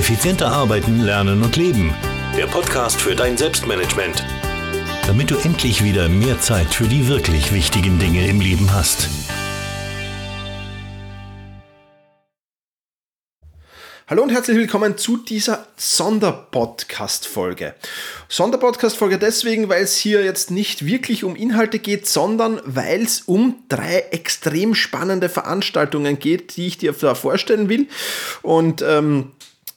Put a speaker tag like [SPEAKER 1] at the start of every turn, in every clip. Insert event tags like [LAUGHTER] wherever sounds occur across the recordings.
[SPEAKER 1] Effizienter arbeiten, lernen und leben. Der Podcast für dein Selbstmanagement. Damit du endlich wieder mehr Zeit für die wirklich wichtigen Dinge im Leben hast.
[SPEAKER 2] Hallo und herzlich willkommen zu dieser Sonderpodcast-Folge. Sonderpodcast-Folge deswegen, weil es hier jetzt nicht wirklich um Inhalte geht, sondern weil es um drei extrem spannende Veranstaltungen geht, die ich dir da vorstellen will. Und ähm,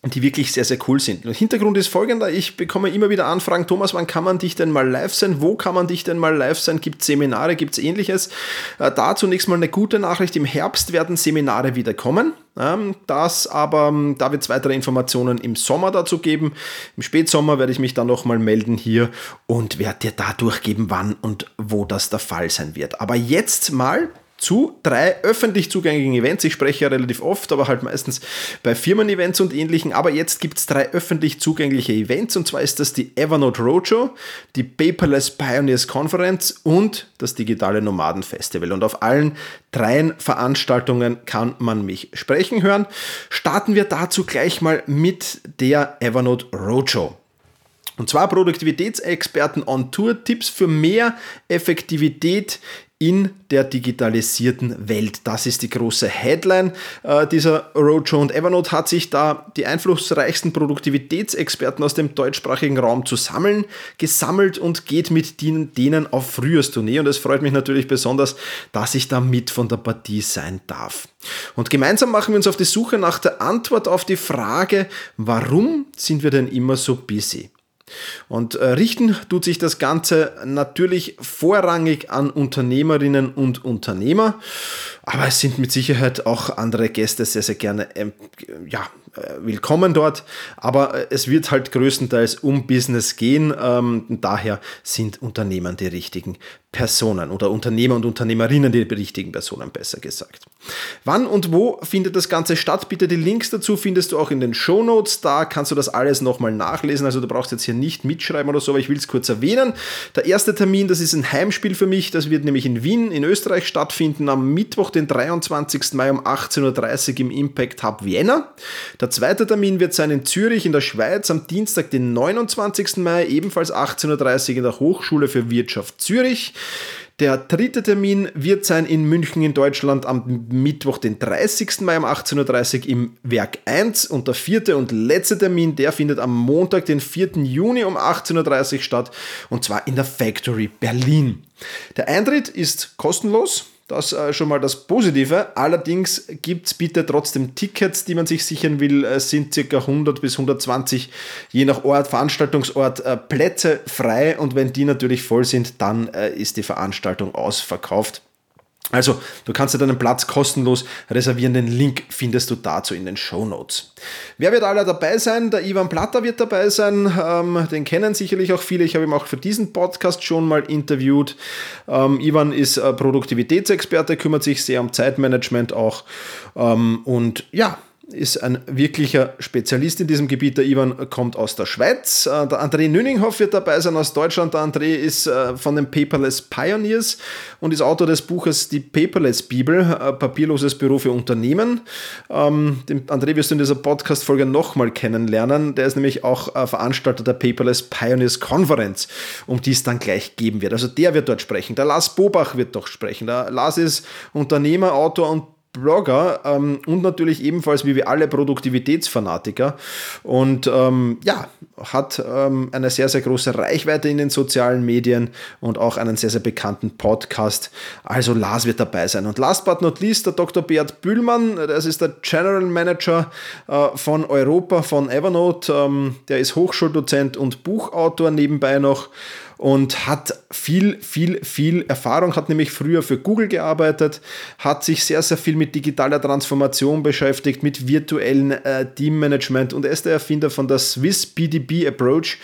[SPEAKER 2] die wirklich sehr, sehr cool sind. Und Hintergrund ist folgender, ich bekomme immer wieder Anfragen, Thomas, wann kann man dich denn mal live sein? Wo kann man dich denn mal live sein? Gibt es Seminare, gibt es ähnliches? Äh, da zunächst mal eine gute Nachricht, im Herbst werden Seminare wieder kommen. Ähm, das aber, ähm, da wird es weitere Informationen im Sommer dazu geben. Im Spätsommer werde ich mich dann nochmal melden hier und werde dir da durchgeben, wann und wo das der Fall sein wird. Aber jetzt mal zu drei öffentlich zugänglichen Events. Ich spreche ja relativ oft, aber halt meistens bei Firmen-Events und ähnlichen. Aber jetzt gibt es drei öffentlich zugängliche Events und zwar ist das die Evernote Roadshow, die Paperless Pioneers Conference und das Digitale Nomaden Festival. Und auf allen dreien Veranstaltungen kann man mich sprechen hören. Starten wir dazu gleich mal mit der Evernote Roadshow. Und zwar Produktivitätsexperten on Tour, Tipps für mehr Effektivität in der digitalisierten Welt. Das ist die große Headline äh, dieser Roadshow und Evernote hat sich da die einflussreichsten Produktivitätsexperten aus dem deutschsprachigen Raum zusammen gesammelt und geht mit denen auf Frühjahrstournee und es freut mich natürlich besonders, dass ich da mit von der Partie sein darf. Und gemeinsam machen wir uns auf die Suche nach der Antwort auf die Frage, warum sind wir denn immer so busy? Und äh, richten tut sich das Ganze natürlich vorrangig an Unternehmerinnen und Unternehmer, aber es sind mit Sicherheit auch andere Gäste sehr, sehr gerne ähm, ja, äh, willkommen dort. Aber äh, es wird halt größtenteils um Business gehen. Ähm, daher sind Unternehmen die richtigen Personen oder Unternehmer und Unternehmerinnen die richtigen Personen, besser gesagt. Wann und wo findet das Ganze statt? Bitte die Links dazu findest du auch in den Show Notes. Da kannst du das alles nochmal nachlesen. Also du brauchst jetzt hier nicht mitschreiben oder so, aber ich will es kurz erwähnen. Der erste Termin, das ist ein Heimspiel für mich. Das wird nämlich in Wien in Österreich stattfinden am Mittwoch, den 23. Mai um 18.30 Uhr im Impact Hub Vienna. Der zweite Termin wird sein in Zürich in der Schweiz am Dienstag, den 29. Mai, ebenfalls 18.30 Uhr in der Hochschule für Wirtschaft Zürich. Der dritte Termin wird sein in München in Deutschland am Mittwoch, den 30. Mai um 18.30 Uhr im Werk 1. Und der vierte und letzte Termin, der findet am Montag, den 4. Juni um 18.30 Uhr statt. Und zwar in der Factory Berlin. Der Eintritt ist kostenlos. Das äh, schon mal das Positive. Allerdings gibt es bitte trotzdem Tickets, die man sich sichern will. Es sind ca. 100 bis 120, je nach Ort, Veranstaltungsort, äh, Plätze frei. Und wenn die natürlich voll sind, dann äh, ist die Veranstaltung ausverkauft. Also, du kannst dir deinen Platz kostenlos reservieren. Den Link findest du dazu in den Show Notes. Wer wird alle dabei sein? Der Ivan Platter wird dabei sein. Ähm, den kennen sicherlich auch viele. Ich habe ihn auch für diesen Podcast schon mal interviewt. Ähm, Ivan ist äh, Produktivitätsexperte, kümmert sich sehr um Zeitmanagement auch. Ähm, und ja, ist ein wirklicher Spezialist in diesem Gebiet. Der Ivan kommt aus der Schweiz. Äh, der André Nüninghoff wird dabei sein aus Deutschland. Der André ist äh, von den Paperless Pioneers und ist Autor des Buches Die Paperless Bibel, äh, papierloses Büro für Unternehmen. Ähm, den André wirst du in dieser Podcast-Folge nochmal kennenlernen. Der ist nämlich auch Veranstalter der Paperless Pioneers Konferenz, um die es dann gleich geben wird. Also der wird dort sprechen. Der Lars Bobach wird doch sprechen. Der Lars ist Unternehmer, Autor und Blogger ähm, und natürlich ebenfalls wie wir alle Produktivitätsfanatiker und ähm, ja, hat ähm, eine sehr, sehr große Reichweite in den sozialen Medien und auch einen sehr, sehr bekannten Podcast. Also Lars wird dabei sein. Und last but not least, der Dr. Beat Bühlmann, das ist der General Manager äh, von Europa, von Evernote. Ähm, der ist Hochschuldozent und Buchautor nebenbei noch und hat viel, viel, viel Erfahrung, hat nämlich früher für Google gearbeitet, hat sich sehr, sehr viel mit digitaler Transformation beschäftigt, mit virtuellen äh, Teammanagement und er ist der Erfinder von der Swiss PDB Approach,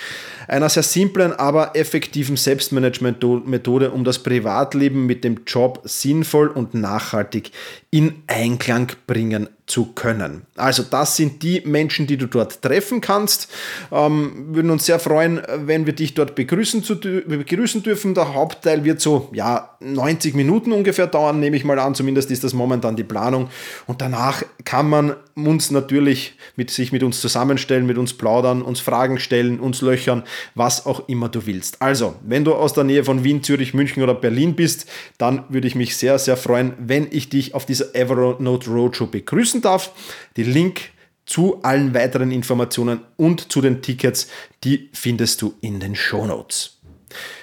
[SPEAKER 2] einer sehr simplen, aber effektiven Selbstmanagement-Methode, um das Privatleben mit dem Job sinnvoll und nachhaltig in Einklang bringen zu können. Also das sind die Menschen, die du dort treffen kannst. Ähm, würden uns sehr freuen, wenn wir dich dort begrüßen, zu, begrüßen dürfen. Der Hauptteil wird so ja, 90 Minuten ungefähr dauern, nehme ich mal an. Zumindest ist das momentan die Planung. Und danach kann man uns natürlich mit sich mit uns zusammenstellen, mit uns plaudern, uns Fragen stellen, uns löchern, was auch immer du willst. Also, wenn du aus der Nähe von Wien, Zürich, München oder Berlin bist, dann würde ich mich sehr, sehr freuen, wenn ich dich auf dieser Evernote Roadshow begrüßen darf. Die Link zu allen weiteren Informationen und zu den Tickets, die findest du in den Show Notes.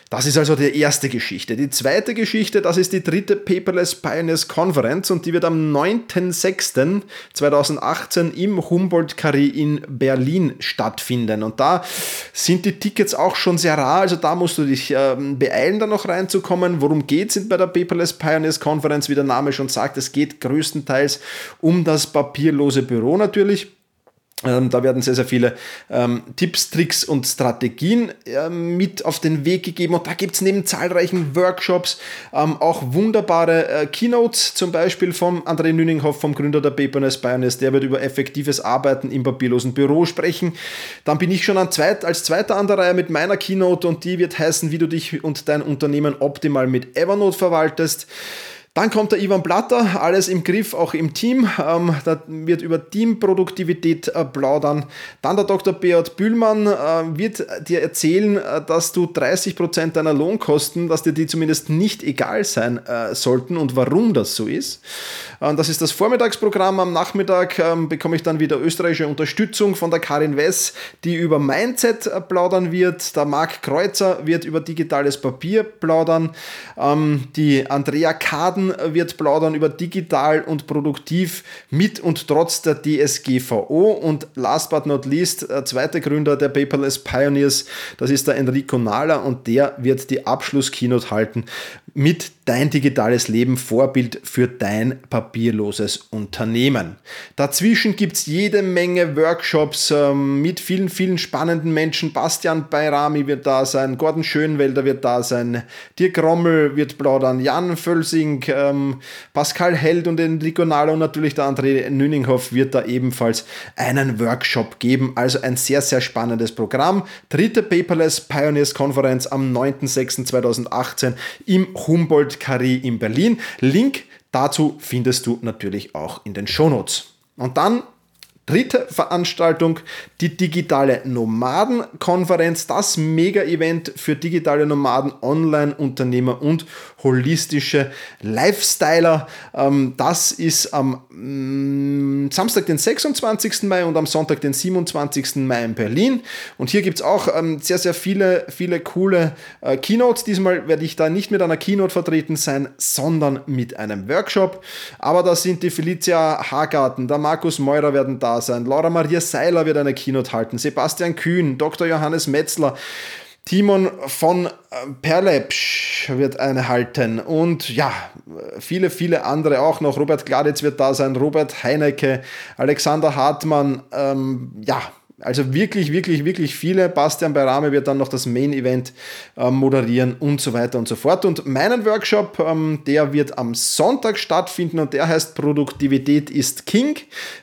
[SPEAKER 2] Das ist also die erste Geschichte. Die zweite Geschichte, das ist die dritte Paperless Pioneers Conference und die wird am 9.06.2018 im Humboldt-Carré in Berlin stattfinden. Und da sind die Tickets auch schon sehr rar, also da musst du dich äh, beeilen, da noch reinzukommen. Worum geht es bei der Paperless Pioneers Conference? Wie der Name schon sagt, es geht größtenteils um das papierlose Büro natürlich. Ähm, da werden sehr, sehr viele ähm, Tipps, Tricks und Strategien ähm, mit auf den Weg gegeben. Und da gibt es neben zahlreichen Workshops ähm, auch wunderbare äh, Keynotes, zum Beispiel vom André Nüninghoff, vom Gründer der Paperness Pioneers. Der wird über effektives Arbeiten im papierlosen Büro sprechen. Dann bin ich schon zweit, als zweiter an der Reihe mit meiner Keynote und die wird heißen, wie du dich und dein Unternehmen optimal mit Evernote verwaltest. Dann kommt der Ivan Platter, alles im Griff, auch im Team. Ähm, da wird über Teamproduktivität äh, plaudern. Dann der Dr. Beat Bühlmann äh, wird dir erzählen, äh, dass du 30% deiner Lohnkosten, dass dir die zumindest nicht egal sein äh, sollten und warum das so ist. Äh, das ist das Vormittagsprogramm. Am Nachmittag ähm, bekomme ich dann wieder österreichische Unterstützung von der Karin Wess, die über Mindset äh, plaudern wird. Der Marc Kreuzer wird über digitales Papier plaudern. Ähm, die Andrea Kaden wird plaudern über digital und produktiv mit und trotz der DSGVO. Und last but not least, der zweite Gründer der Paperless Pioneers, das ist der Enrico Nahler und der wird die Abschlusskeynote halten mit Dein digitales Leben Vorbild für dein papierloses Unternehmen. Dazwischen gibt es jede Menge Workshops ähm, mit vielen, vielen spannenden Menschen. Bastian Bayrami wird da sein, Gordon Schönwelder wird da sein, Dirk Rommel wird plaudern, Jan Völsing, ähm, Pascal Held und Enrico Nalo und natürlich der André Nüninghoff wird da ebenfalls einen Workshop geben. Also ein sehr, sehr spannendes Programm. Dritte Paperless Pioneers Konferenz am 9.06.2018 im Humboldt Carré in Berlin. Link dazu findest du natürlich auch in den Shownotes. Und dann Dritte Veranstaltung, die digitale Nomadenkonferenz, das Mega-Event für digitale Nomaden, Online-Unternehmer und holistische Lifestyler. Ähm, das ist am mm, Samstag, den 26. Mai und am Sonntag, den 27. Mai in Berlin. Und hier gibt es auch ähm, sehr, sehr viele, viele coole äh, Keynotes. Diesmal werde ich da nicht mit einer Keynote vertreten sein, sondern mit einem Workshop. Aber da sind die Felicia Hagarten, der Markus Meurer werden da sein. Laura Maria Seiler wird eine Keynote halten. Sebastian Kühn, Dr. Johannes Metzler. Timon von äh, Perlepsch wird eine halten und ja, viele, viele andere auch noch. Robert Gladitz wird da sein, Robert Heinecke, Alexander Hartmann, ähm, ja, also wirklich, wirklich, wirklich viele. Bastian Beirame wird dann noch das Main Event äh, moderieren und so weiter und so fort. Und meinen Workshop, ähm, der wird am Sonntag stattfinden und der heißt Produktivität ist King,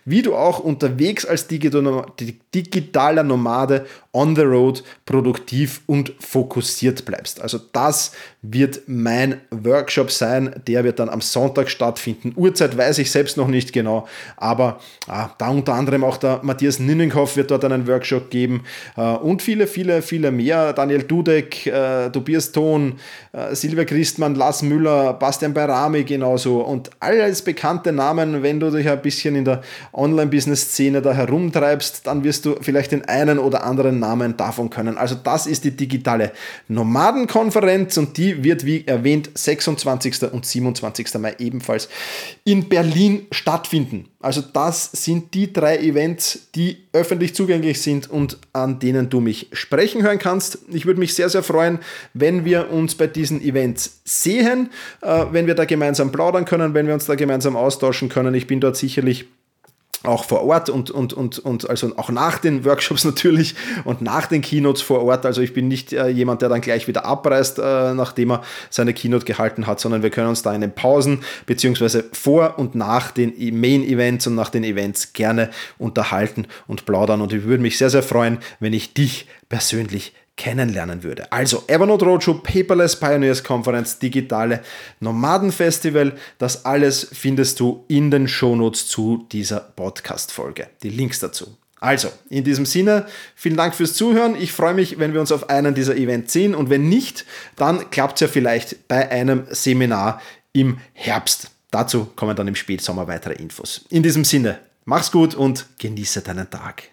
[SPEAKER 2] wie du auch unterwegs als digitaler Nomade on the road produktiv und fokussiert bleibst. Also das wird mein Workshop sein. Der wird dann am Sonntag stattfinden. Uhrzeit weiß ich selbst noch nicht genau, aber ah, da unter anderem auch der Matthias Ninninghoff wird dort einen Workshop geben äh, und viele, viele, viele mehr. Daniel Dudek, äh, Tobias Thon, äh, Silvia Christmann, Lars Müller, Bastian Bayrami genauso und alles bekannte Namen. Wenn du dich ein bisschen in der Online-Business-Szene da herumtreibst, dann wirst du vielleicht den einen oder anderen Namen davon können. Also das ist die digitale Nomadenkonferenz und die wird, wie erwähnt, 26. und 27. Mai ebenfalls in Berlin stattfinden. Also das sind die drei Events, die öffentlich zugänglich sind und an denen du mich sprechen hören kannst. Ich würde mich sehr, sehr freuen, wenn wir uns bei diesen Events sehen, äh, wenn wir da gemeinsam plaudern können, wenn wir uns da gemeinsam austauschen können. Ich bin dort sicherlich auch vor Ort und, und, und, und also auch nach den Workshops [LAUGHS] natürlich und nach den Keynotes vor Ort. Also ich bin nicht äh, jemand, der dann gleich wieder abreist, äh, nachdem er seine Keynote gehalten hat, sondern wir können uns da in den Pausen beziehungsweise vor und nach den e-, Main-Events und nach den Events gerne unterhalten und plaudern. Und ich würde mich sehr, sehr freuen, wenn ich dich persönlich kennenlernen würde. Also Evernote Roadshow, Paperless Pioneers Conference, digitale Nomadenfestival, das alles findest du in den Shownotes zu dieser Podcast-Folge. Die Links dazu. Also, in diesem Sinne, vielen Dank fürs Zuhören. Ich freue mich, wenn wir uns auf einen dieser Events sehen und wenn nicht, dann klappt es ja vielleicht bei einem Seminar im Herbst. Dazu kommen dann im Spätsommer weitere Infos. In diesem Sinne, mach's gut und genieße deinen Tag.